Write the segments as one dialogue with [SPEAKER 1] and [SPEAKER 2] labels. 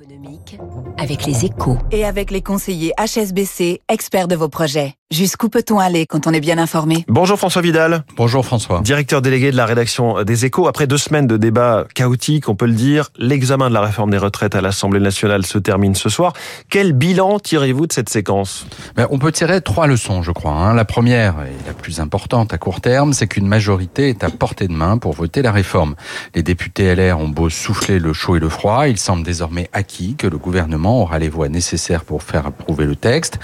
[SPEAKER 1] économique avec les échos.
[SPEAKER 2] Et avec les conseillers HSBC, experts de vos projets. Jusqu'où peut-on aller quand on est bien informé?
[SPEAKER 3] Bonjour François Vidal.
[SPEAKER 4] Bonjour François.
[SPEAKER 3] Directeur délégué de la rédaction des Échos. Après deux semaines de débats chaotiques, on peut le dire, l'examen de la réforme des retraites à l'Assemblée nationale se termine ce soir. Quel bilan tirez-vous de cette séquence?
[SPEAKER 4] Ben, On peut tirer trois leçons, je crois. Hein. La première, et la plus importante à court terme, c'est qu'une majorité est à portée de main pour voter la réforme. Les députés LR ont beau souffler le chaud et le froid, il semble désormais acquis que le gouvernement aura les voix nécessaires pour faire approuver le texte.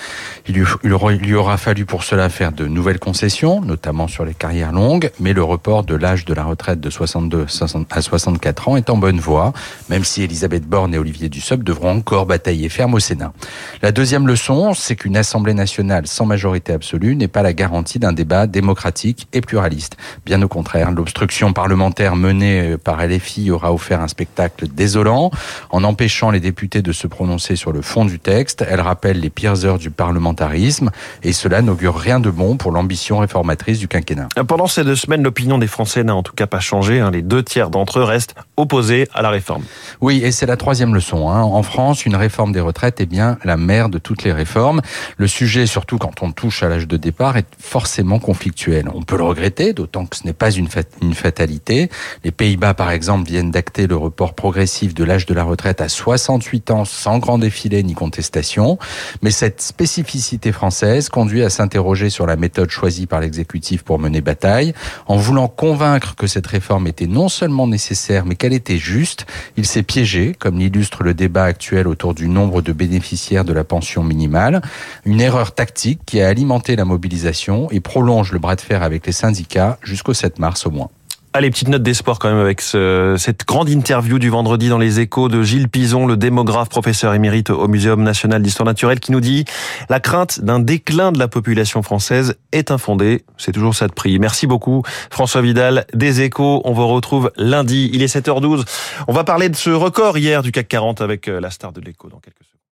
[SPEAKER 4] Il lui aura fallu pour cela faire de nouvelles concessions, notamment sur les carrières longues, mais le report de l'âge de la retraite de 62 à 64 ans est en bonne voie, même si Elisabeth Borne et Olivier Dussopt devront encore batailler ferme au Sénat. La deuxième leçon, c'est qu'une Assemblée nationale sans majorité absolue n'est pas la garantie d'un débat démocratique et pluraliste. Bien au contraire, l'obstruction parlementaire menée par LFI aura offert un spectacle désolant en empêchant les députés de se prononcer sur le fond du texte. Elle rappelle les pires heures du parlementarisme et cela n'augure rien de bon pour l'ambition réformatrice du quinquennat.
[SPEAKER 3] Pendant ces deux semaines, l'opinion des Français n'a en tout cas pas changé. Hein. Les deux tiers d'entre eux restent opposés à la réforme.
[SPEAKER 4] Oui, et c'est la troisième leçon. Hein. En France, une réforme des retraites est bien la mère de toutes les réformes. Le sujet, surtout quand on touche à l'âge de départ, est forcément conflictuel. On peut le regretter, d'autant que ce n'est pas une, fatalité. Les Pays-Bas, par exemple, viennent d'acter le report progressif de l'âge de la retraite à 68 ans sans grand défilé ni contestation. Mais cette spécificité française conduit à s'interroger sur la méthode choisie par l'exécutif pour mener bataille. En voulant convaincre que cette réforme était non seulement nécessaire, mais qu'elle était juste, il s'est piégé, comme l'illustre le débat actuel autour du nombre de bénéficiaires de la pension minimale. Une erreur tactique qui a alimenté la mobilisation et prolonge le bras de fer avec les syndicats jusqu'au 7 mars au moins.
[SPEAKER 3] Allez, petite note d'espoir quand même avec ce, cette grande interview du vendredi dans les échos de Gilles Pison, le démographe, professeur émérite au Muséum national d'histoire naturelle, qui nous dit la crainte d'un déclin de la population française est infondée. C'est toujours ça de prix. Merci beaucoup François Vidal des échos. On vous retrouve lundi. Il est 7h12. On va parler de ce record hier du CAC 40 avec euh, la star de l'écho dans quelques secondes.